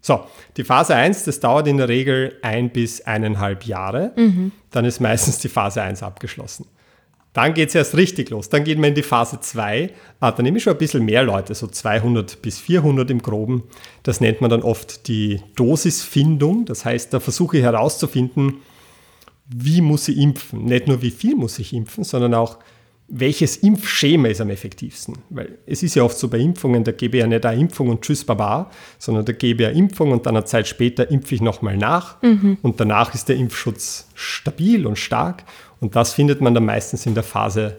So, die Phase 1, das dauert in der Regel ein bis eineinhalb Jahre. Mhm. Dann ist meistens die Phase 1 abgeschlossen. Dann geht es erst richtig los. Dann geht man in die Phase 2. Ah, da nehme ich schon ein bisschen mehr Leute, so 200 bis 400 im Groben. Das nennt man dann oft die Dosisfindung. Das heißt, da versuche ich herauszufinden, wie muss ich impfen. Nicht nur, wie viel muss ich impfen, sondern auch, welches Impfschema ist am effektivsten? Weil es ist ja oft so bei Impfungen, da gebe ich ja nicht eine Impfung und tschüss baba, sondern da gebe ich eine Impfung und dann eine Zeit später impfe ich nochmal nach mhm. und danach ist der Impfschutz stabil und stark und das findet man dann meistens in der Phase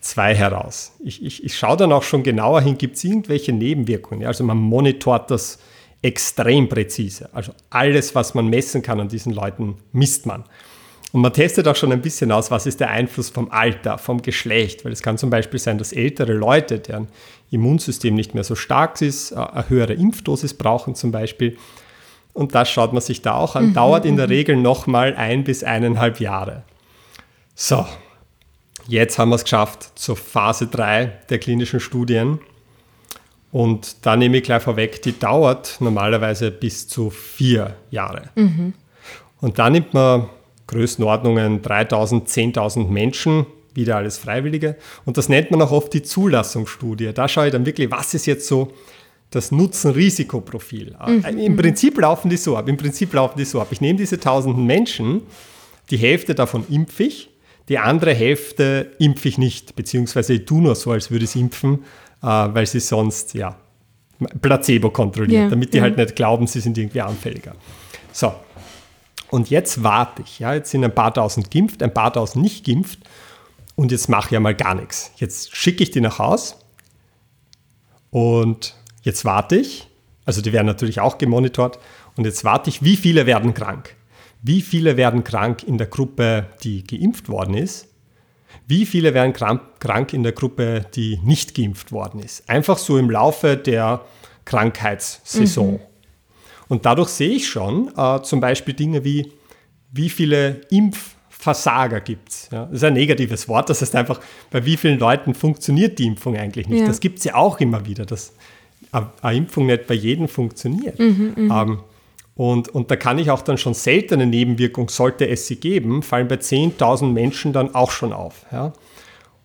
2 heraus. Ich, ich, ich schaue dann auch schon genauer hin, gibt es irgendwelche Nebenwirkungen? Ja, also man monitort das extrem präzise. Also alles, was man messen kann an diesen Leuten, misst man. Und man testet auch schon ein bisschen aus, was ist der Einfluss vom Alter, vom Geschlecht, weil es kann zum Beispiel sein, dass ältere Leute, deren Immunsystem nicht mehr so stark ist, äh, eine höhere Impfdosis brauchen zum Beispiel. Und das schaut man sich da auch an. Mhm, Dauert in der mhm. Regel nochmal ein bis eineinhalb Jahre. So, jetzt haben wir es geschafft zur Phase 3 der klinischen Studien. Und da nehme ich gleich vorweg, die dauert normalerweise bis zu vier Jahre. Mhm. Und da nimmt man Größenordnungen 3000, 10.000 Menschen, wieder alles Freiwillige. Und das nennt man auch oft die Zulassungsstudie. Da schaue ich dann wirklich, was ist jetzt so das Nutzen-Risikoprofil. Mhm. Äh, Im Prinzip laufen die so ab. Im Prinzip laufen die so ab. Ich nehme diese tausenden Menschen, die Hälfte davon impfe ich, die andere Hälfte impfe ich nicht, beziehungsweise ich tue nur so, als würde ich impfen, äh, weil sie sonst ja Placebo kontrolliert, ja, damit die ja. halt nicht glauben, sie sind irgendwie anfälliger. So, und jetzt warte ich. Ja, jetzt sind ein paar tausend geimpft, ein paar tausend nicht geimpft. Und jetzt mache ich ja mal gar nichts. Jetzt schicke ich die nach Haus. Und jetzt warte ich. Also die werden natürlich auch gemonitort. Und jetzt warte ich, wie viele werden krank. Wie viele werden krank in der Gruppe, die geimpft worden ist? Wie viele werden krank in der Gruppe, die nicht geimpft worden ist? Einfach so im Laufe der Krankheitssaison. Mhm. Und dadurch sehe ich schon äh, zum Beispiel Dinge wie, wie viele Impfversager gibt es. Ja? Das ist ein negatives Wort, das heißt einfach, bei wie vielen Leuten funktioniert die Impfung eigentlich nicht. Ja. Das gibt es ja auch immer wieder, dass eine Impfung nicht bei jedem funktioniert. Mhm, mhm, ähm, und, und da kann ich auch dann schon seltene Nebenwirkungen, sollte es sie geben, fallen bei 10.000 Menschen dann auch schon auf. Ja?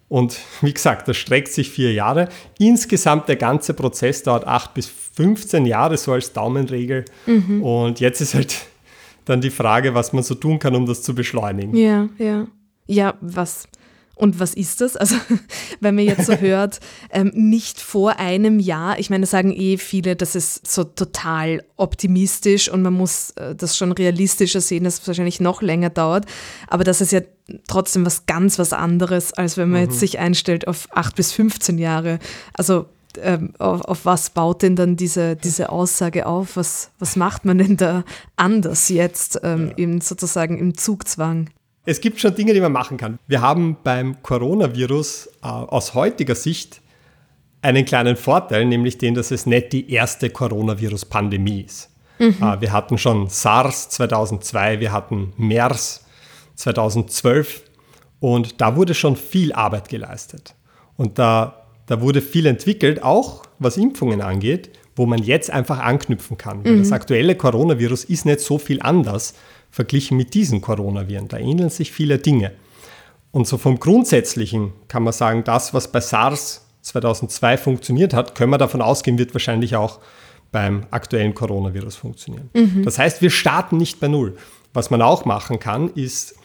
Und wie gesagt, das streckt sich vier Jahre. Insgesamt der ganze Prozess dauert acht bis 15 Jahre, so als Daumenregel. Mhm. Und jetzt ist halt dann die Frage, was man so tun kann, um das zu beschleunigen. Ja, ja. Ja, was und was ist das? Also, wenn man jetzt so hört, ähm, nicht vor einem Jahr, ich meine, sagen eh viele, das ist so total optimistisch und man muss äh, das schon realistischer sehen, dass es wahrscheinlich noch länger dauert. Aber das ist ja trotzdem was ganz was anderes, als wenn man mhm. jetzt sich einstellt auf acht bis 15 Jahre. Also, ähm, auf, auf, was baut denn dann diese, diese Aussage auf? Was, was macht man denn da anders jetzt ähm, ja. im, sozusagen im Zugzwang? Es gibt schon Dinge, die man machen kann. Wir haben beim Coronavirus äh, aus heutiger Sicht einen kleinen Vorteil, nämlich den, dass es nicht die erste Coronavirus-Pandemie ist. Mhm. Äh, wir hatten schon SARS 2002, wir hatten MERS 2012 Und da wurde schon viel Arbeit geleistet. Und da, da wurde viel entwickelt, auch was Impfungen angeht, wo man jetzt einfach anknüpfen kann. Mhm. das aktuelle Coronavirus ist nicht so viel anders verglichen mit diesen Coronaviren. Da ähneln sich viele Dinge. Und so vom Grundsätzlichen kann man sagen, das, was bei SARS 2002 funktioniert hat, können wir davon ausgehen, wird wahrscheinlich auch beim aktuellen Coronavirus funktionieren. Mhm. Das heißt, wir starten nicht bei Null. Was man auch machen kann, ist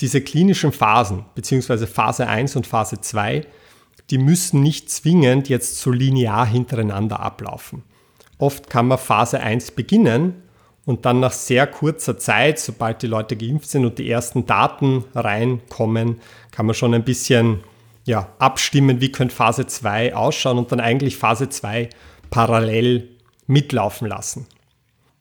diese klinischen Phasen, beziehungsweise Phase 1 und Phase 2, die müssen nicht zwingend jetzt so linear hintereinander ablaufen. Oft kann man Phase 1 beginnen und dann nach sehr kurzer Zeit, sobald die Leute geimpft sind und die ersten Daten reinkommen, kann man schon ein bisschen ja, abstimmen, wie könnte Phase 2 ausschauen und dann eigentlich Phase 2 parallel mitlaufen lassen.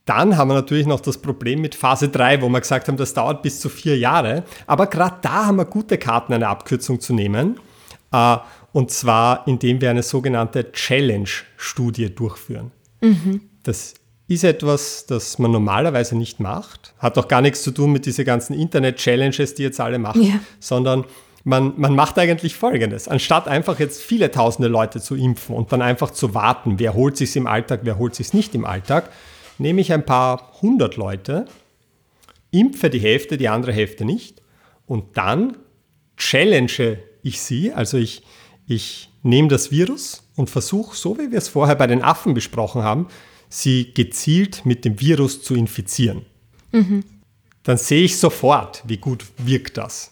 Dann haben wir natürlich noch das Problem mit Phase 3, wo wir gesagt haben, das dauert bis zu vier Jahre. Aber gerade da haben wir gute Karten, eine Abkürzung zu nehmen. Äh, und zwar, indem wir eine sogenannte Challenge-Studie durchführen. Mhm. Das ist etwas, das man normalerweise nicht macht. Hat auch gar nichts zu tun mit diesen ganzen Internet-Challenges, die jetzt alle machen, ja. sondern man, man macht eigentlich Folgendes. Anstatt einfach jetzt viele tausende Leute zu impfen und dann einfach zu warten, wer holt sich im Alltag, wer holt sich nicht im Alltag, nehme ich ein paar hundert Leute, impfe die Hälfte, die andere Hälfte nicht und dann challenge ich sie, also ich, ich nehme das Virus und versuche, so wie wir es vorher bei den Affen besprochen haben, sie gezielt mit dem Virus zu infizieren. Mhm. Dann sehe ich sofort, wie gut wirkt das.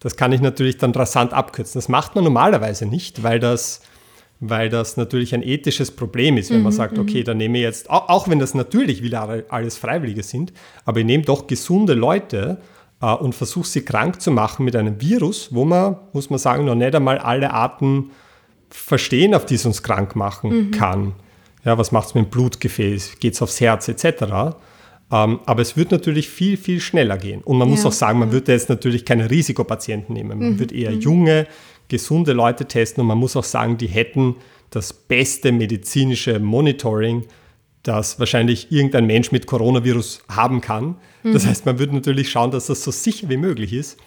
Das kann ich natürlich dann rasant abkürzen. Das macht man normalerweise nicht, weil das, weil das natürlich ein ethisches Problem ist, wenn man mhm, sagt, okay, mhm. dann nehme ich jetzt, auch, auch, wenn das natürlich wieder alles Freiwillige sind, aber ich nehme doch gesunde Leute äh, und versuche sie krank zu machen mit einem Virus, wo man, muss man sagen, noch nicht einmal alle Arten verstehen, auf die es uns krank machen mhm. kann. Ja, was macht es mit dem Blutgefäß? Geht es aufs Herz etc.? Ähm, aber es wird natürlich viel, viel schneller gehen. Und man ja. muss auch sagen, man würde jetzt natürlich keine Risikopatienten nehmen. Man mhm. wird eher mhm. junge, gesunde Leute testen und man muss auch sagen, die hätten das beste medizinische Monitoring, das wahrscheinlich irgendein Mensch mit Coronavirus haben kann. Mhm. Das heißt, man würde natürlich schauen, dass das so sicher wie möglich ist.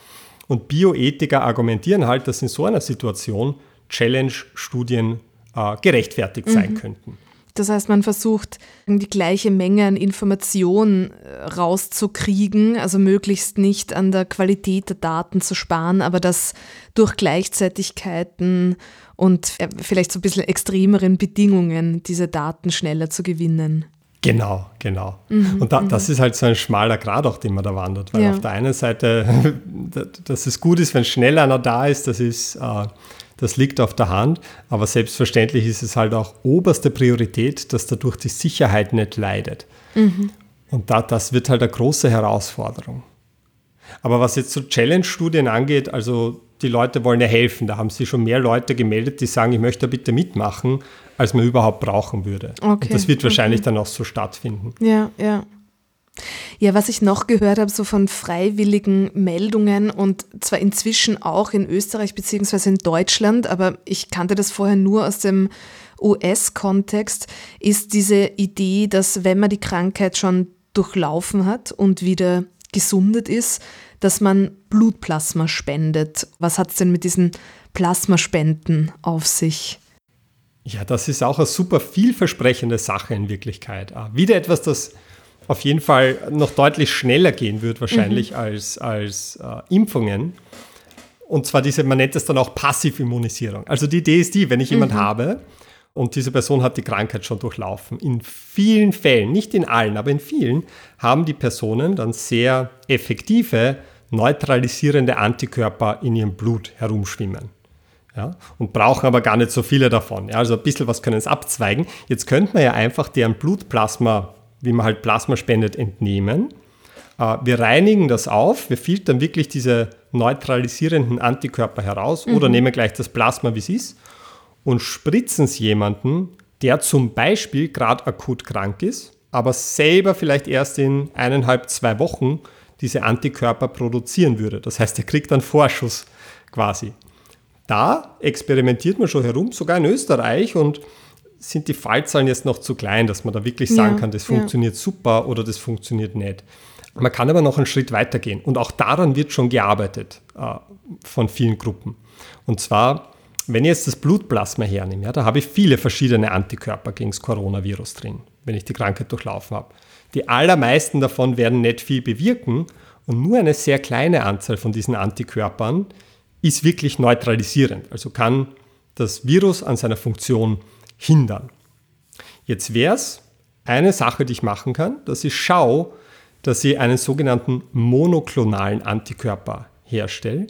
Und Bioethiker argumentieren halt, dass in so einer Situation Challenge-Studien äh, gerechtfertigt sein mhm. könnten. Das heißt, man versucht, die gleiche Menge an Informationen äh, rauszukriegen, also möglichst nicht an der Qualität der Daten zu sparen, aber das durch Gleichzeitigkeiten und äh, vielleicht so ein bisschen extremeren Bedingungen diese Daten schneller zu gewinnen. Genau, genau. Mhm, und da, das mhm. ist halt so ein schmaler Grad auch, den man da wandert, weil ja. auf der einen Seite, dass es gut ist, wenn schnell einer da ist, das ist äh, das liegt auf der Hand, aber selbstverständlich ist es halt auch oberste Priorität, dass dadurch die Sicherheit nicht leidet. Mhm. Und da, das wird halt eine große Herausforderung. Aber was jetzt so Challenge-Studien angeht, also die Leute wollen ja helfen. Da haben sich schon mehr Leute gemeldet, die sagen, ich möchte bitte mitmachen, als man überhaupt brauchen würde. Okay. Und das wird wahrscheinlich okay. dann auch so stattfinden. Ja, ja. Ja, was ich noch gehört habe, so von freiwilligen Meldungen und zwar inzwischen auch in Österreich beziehungsweise in Deutschland, aber ich kannte das vorher nur aus dem US-Kontext, ist diese Idee, dass wenn man die Krankheit schon durchlaufen hat und wieder gesundet ist, dass man Blutplasma spendet. Was hat es denn mit diesen Plasmaspenden auf sich? Ja, das ist auch eine super vielversprechende Sache in Wirklichkeit. Ah, wieder etwas, das auf jeden Fall noch deutlich schneller gehen wird wahrscheinlich mhm. als, als äh, Impfungen. Und zwar diese, man nennt es dann auch Passivimmunisierung. Also die Idee ist die, wenn ich mhm. jemanden habe und diese Person hat die Krankheit schon durchlaufen, in vielen Fällen, nicht in allen, aber in vielen, haben die Personen dann sehr effektive, neutralisierende Antikörper in ihrem Blut herumschwimmen. Ja, und brauchen aber gar nicht so viele davon. Ja, also ein bisschen was können es abzweigen. Jetzt könnte man ja einfach deren Blutplasma wie man halt Plasma spendet, entnehmen. Äh, wir reinigen das auf, wir filtern wirklich diese neutralisierenden Antikörper heraus mhm. oder nehmen gleich das Plasma, wie es ist, und spritzen es jemanden, der zum Beispiel gerade akut krank ist, aber selber vielleicht erst in eineinhalb, zwei Wochen diese Antikörper produzieren würde. Das heißt, er kriegt einen Vorschuss quasi. Da experimentiert man schon herum, sogar in Österreich und sind die Fallzahlen jetzt noch zu klein, dass man da wirklich sagen ja, kann, das funktioniert ja. super oder das funktioniert nicht. Man kann aber noch einen Schritt weiter gehen und auch daran wird schon gearbeitet äh, von vielen Gruppen. Und zwar, wenn ich jetzt das Blutplasma hernehme, ja, da habe ich viele verschiedene Antikörper gegen das Coronavirus drin, wenn ich die Krankheit durchlaufen habe. Die allermeisten davon werden nicht viel bewirken und nur eine sehr kleine Anzahl von diesen Antikörpern ist wirklich neutralisierend, also kann das Virus an seiner Funktion hindern. Jetzt wäre es eine Sache, die ich machen kann, dass ich schaue, dass ich einen sogenannten monoklonalen Antikörper herstelle.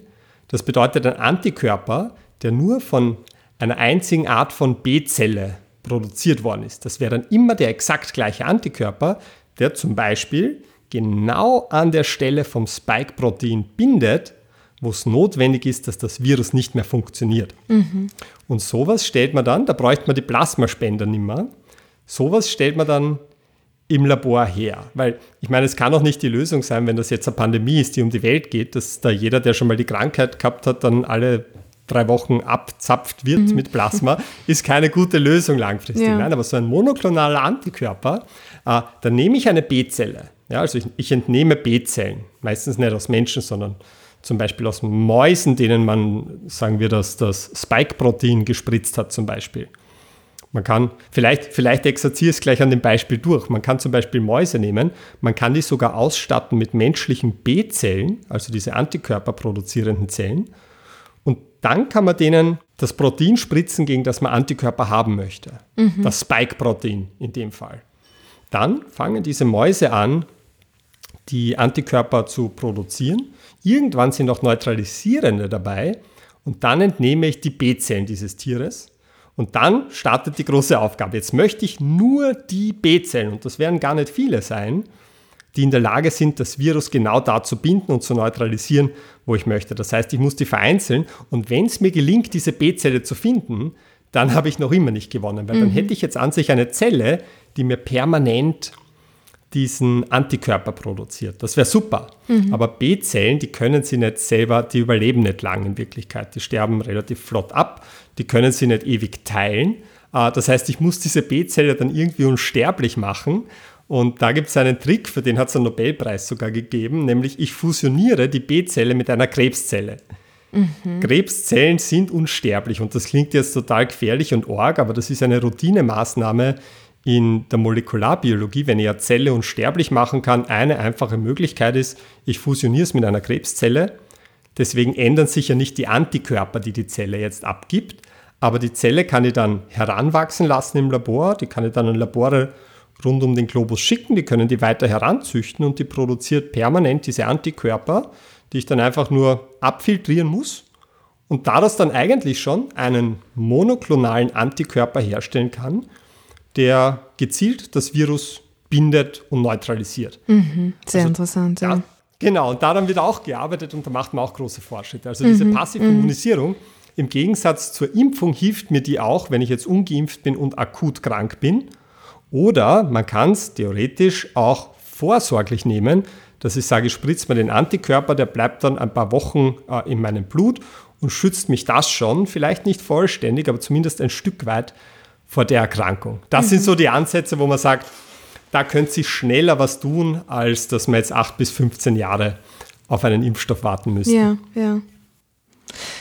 Das bedeutet ein Antikörper, der nur von einer einzigen Art von B-Zelle produziert worden ist. Das wäre dann immer der exakt gleiche Antikörper, der zum Beispiel genau an der Stelle vom Spike-Protein bindet, wo es notwendig ist, dass das Virus nicht mehr funktioniert. Mhm. Und sowas stellt man dann, da bräuchte man die Plasmaspender nicht mehr, sowas stellt man dann im Labor her. Weil ich meine, es kann auch nicht die Lösung sein, wenn das jetzt eine Pandemie ist, die um die Welt geht, dass da jeder, der schon mal die Krankheit gehabt hat, dann alle drei Wochen abzapft wird mhm. mit Plasma, ist keine gute Lösung langfristig. Ja. Nein, aber so ein monoklonaler Antikörper, äh, da nehme ich eine B-Zelle. Ja, also ich, ich entnehme B-Zellen, meistens nicht aus Menschen, sondern zum Beispiel aus Mäusen, denen man, sagen wir, das, das Spike-Protein gespritzt hat zum Beispiel. Man kann, vielleicht, vielleicht exerziere es gleich an dem Beispiel durch. Man kann zum Beispiel Mäuse nehmen, man kann die sogar ausstatten mit menschlichen B-Zellen, also diese Antikörper produzierenden Zellen. Und dann kann man denen das Protein spritzen, gegen das man Antikörper haben möchte. Mhm. Das Spike-Protein in dem Fall. Dann fangen diese Mäuse an, die Antikörper zu produzieren. Irgendwann sind auch Neutralisierende dabei und dann entnehme ich die B-Zellen dieses Tieres. Und dann startet die große Aufgabe. Jetzt möchte ich nur die B-Zellen, und das werden gar nicht viele sein, die in der Lage sind, das Virus genau da zu binden und zu neutralisieren, wo ich möchte. Das heißt, ich muss die vereinzeln und wenn es mir gelingt, diese B-Zelle zu finden, dann habe ich noch immer nicht gewonnen, weil mhm. dann hätte ich jetzt an sich eine Zelle, die mir permanent diesen Antikörper produziert. Das wäre super. Mhm. Aber B-Zellen, die können sie nicht selber, die überleben nicht lang in Wirklichkeit. Die sterben relativ flott ab, die können sie nicht ewig teilen. Äh, das heißt, ich muss diese B-Zelle dann irgendwie unsterblich machen. Und da gibt es einen Trick, für den hat es einen Nobelpreis sogar gegeben, nämlich ich fusioniere die B-Zelle mit einer Krebszelle. Mhm. Krebszellen sind unsterblich und das klingt jetzt total gefährlich und arg, aber das ist eine Routinemaßnahme in der Molekularbiologie, wenn ich eine Zelle unsterblich machen kann, eine einfache Möglichkeit ist, ich fusioniere es mit einer Krebszelle. Deswegen ändern sich ja nicht die Antikörper, die die Zelle jetzt abgibt, aber die Zelle kann ich dann heranwachsen lassen im Labor, die kann ich dann an Labore rund um den Globus schicken, die können die weiter heranzüchten und die produziert permanent diese Antikörper, die ich dann einfach nur abfiltrieren muss und daraus dann eigentlich schon einen monoklonalen Antikörper herstellen kann, der gezielt das Virus bindet und neutralisiert. Mhm, sehr also, interessant, ja. ja. Genau, und daran wird auch gearbeitet und da macht man auch große Fortschritte. Also diese mhm, passive mhm. Immunisierung, im Gegensatz zur Impfung hilft mir die auch, wenn ich jetzt ungeimpft bin und akut krank bin. Oder man kann es theoretisch auch vorsorglich nehmen, dass ich sage, ich spritze mir den Antikörper, der bleibt dann ein paar Wochen äh, in meinem Blut und schützt mich das schon, vielleicht nicht vollständig, aber zumindest ein Stück weit vor der Erkrankung. Das mhm. sind so die Ansätze, wo man sagt, da könnte sich schneller was tun, als dass man jetzt acht bis 15 Jahre auf einen Impfstoff warten müsste. Ja, ja.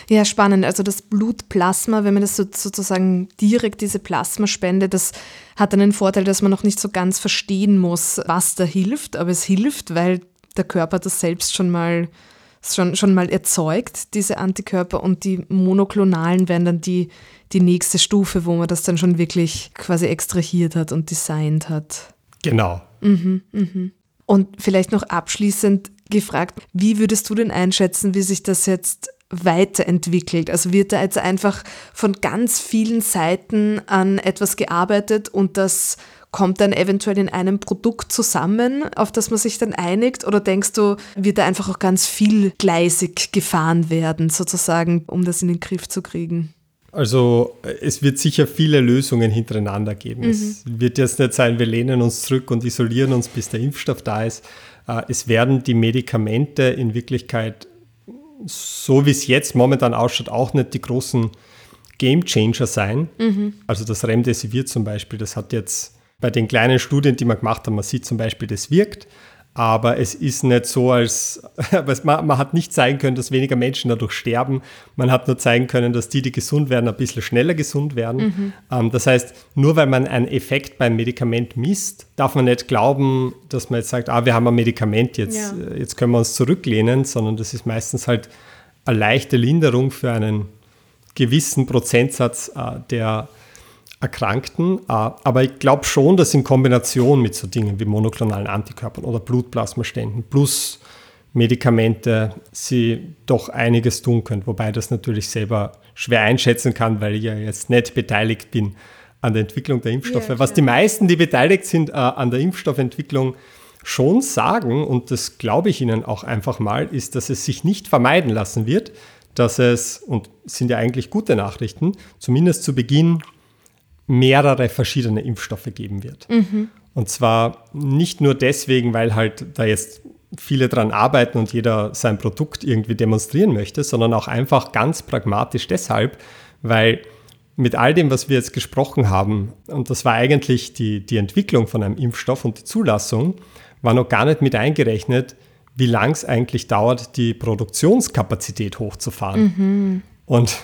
Ja, spannend. Also das Blutplasma, wenn man das so, sozusagen direkt diese Plasmaspende, das hat einen Vorteil, dass man noch nicht so ganz verstehen muss, was da hilft, aber es hilft, weil der Körper das selbst schon mal schon, schon mal erzeugt, diese Antikörper, und die monoklonalen werden dann die, die nächste Stufe, wo man das dann schon wirklich quasi extrahiert hat und designt hat. Genau. Mhm, mhm. Und vielleicht noch abschließend gefragt, wie würdest du denn einschätzen, wie sich das jetzt weiterentwickelt? Also wird da jetzt einfach von ganz vielen Seiten an etwas gearbeitet und das kommt dann eventuell in einem Produkt zusammen, auf das man sich dann einigt? Oder denkst du, wird da einfach auch ganz viel gleisig gefahren werden, sozusagen, um das in den Griff zu kriegen? Also es wird sicher viele Lösungen hintereinander geben. Mhm. Es wird jetzt nicht sein, wir lehnen uns zurück und isolieren uns, bis der Impfstoff da ist. Äh, es werden die Medikamente in Wirklichkeit, so wie es jetzt momentan ausschaut, auch nicht die großen Game Changer sein. Mhm. Also das Remdesivir zum Beispiel, das hat jetzt bei den kleinen Studien, die man gemacht hat, man sieht zum Beispiel, das wirkt, aber es ist nicht so, als man, man, hat nicht zeigen können, dass weniger Menschen dadurch sterben. Man hat nur zeigen können, dass die, die gesund werden, ein bisschen schneller gesund werden. Mhm. Ähm, das heißt, nur weil man einen Effekt beim Medikament misst, darf man nicht glauben, dass man jetzt sagt, ah, wir haben ein Medikament, jetzt, ja. Äh, jetzt können wir uns zurücklehnen, sondern das ist meistens halt eine leichte Linderung für einen gewissen Prozentsatz äh, der Erkrankten. Äh, aber ich glaube schon, dass in Kombination mit so Dingen wie monoklonalen Antikörpern oder Blutplasmaständen plus Medikamente sie doch einiges tun können. Wobei das natürlich selber schwer einschätzen kann, weil ich ja jetzt nicht beteiligt bin an der Entwicklung der Impfstoffe. Ja, Was die meisten, die beteiligt sind äh, an der Impfstoffentwicklung, schon sagen, und das glaube ich Ihnen auch einfach mal, ist, dass es sich nicht vermeiden lassen wird, dass es, und sind ja eigentlich gute Nachrichten, zumindest zu Beginn mehrere verschiedene Impfstoffe geben wird. Mhm. Und zwar nicht nur deswegen, weil halt da jetzt viele dran arbeiten und jeder sein Produkt irgendwie demonstrieren möchte, sondern auch einfach ganz pragmatisch deshalb, weil mit all dem, was wir jetzt gesprochen haben, und das war eigentlich die, die Entwicklung von einem Impfstoff und die Zulassung, war noch gar nicht mit eingerechnet, wie lang es eigentlich dauert, die Produktionskapazität hochzufahren. Mhm. Und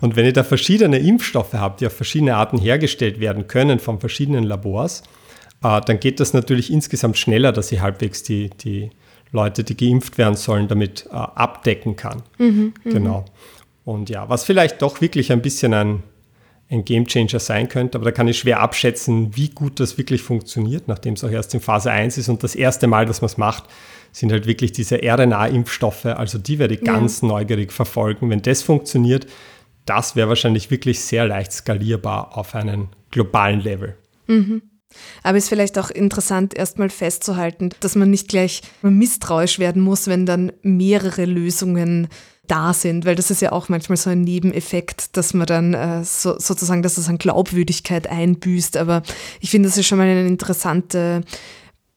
und wenn ihr da verschiedene Impfstoffe habt, die auf verschiedene Arten hergestellt werden können von verschiedenen Labors, äh, dann geht das natürlich insgesamt schneller, dass sie halbwegs die, die Leute, die geimpft werden sollen, damit äh, abdecken kann. Mhm, mhm. genau. Und ja, was vielleicht doch wirklich ein bisschen ein, ein Gamechanger sein könnte, aber da kann ich schwer abschätzen, wie gut das wirklich funktioniert, nachdem es auch erst in Phase 1 ist und das erste Mal, dass man es macht, sind halt wirklich diese RNA-Impfstoffe, also die werde ich ganz ja. neugierig verfolgen. Wenn das funktioniert, das wäre wahrscheinlich wirklich sehr leicht skalierbar auf einen globalen Level. Mhm. Aber es ist vielleicht auch interessant, erstmal festzuhalten, dass man nicht gleich misstrauisch werden muss, wenn dann mehrere Lösungen da sind, weil das ist ja auch manchmal so ein Nebeneffekt, dass man dann äh, so, sozusagen, dass es an Glaubwürdigkeit einbüßt. Aber ich finde, das ist schon mal eine interessante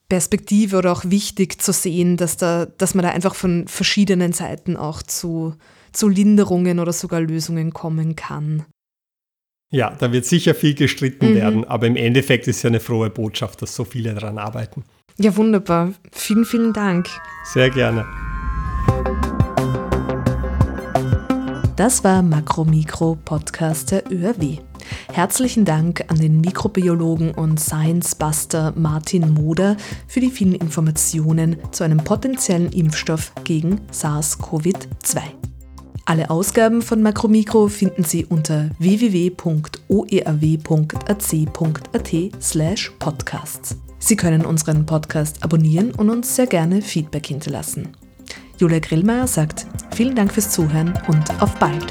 Perspektive oder auch wichtig zu sehen, dass, da, dass man da einfach von verschiedenen Seiten auch zu zu Linderungen oder sogar Lösungen kommen kann. Ja, da wird sicher viel gestritten mhm. werden, aber im Endeffekt ist ja eine frohe Botschaft, dass so viele daran arbeiten. Ja, wunderbar. Vielen, vielen Dank. Sehr gerne. Das war Makro-Mikro Podcast der ÖRW. Herzlichen Dank an den Mikrobiologen und Science-Buster Martin Moder für die vielen Informationen zu einem potenziellen Impfstoff gegen SARS-CoV-2. Alle Ausgaben von Makromikro finden Sie unter www.oerw.ac.at/podcasts. Sie können unseren Podcast abonnieren und uns sehr gerne Feedback hinterlassen. Julia Grillmeier sagt vielen Dank fürs Zuhören und auf bald.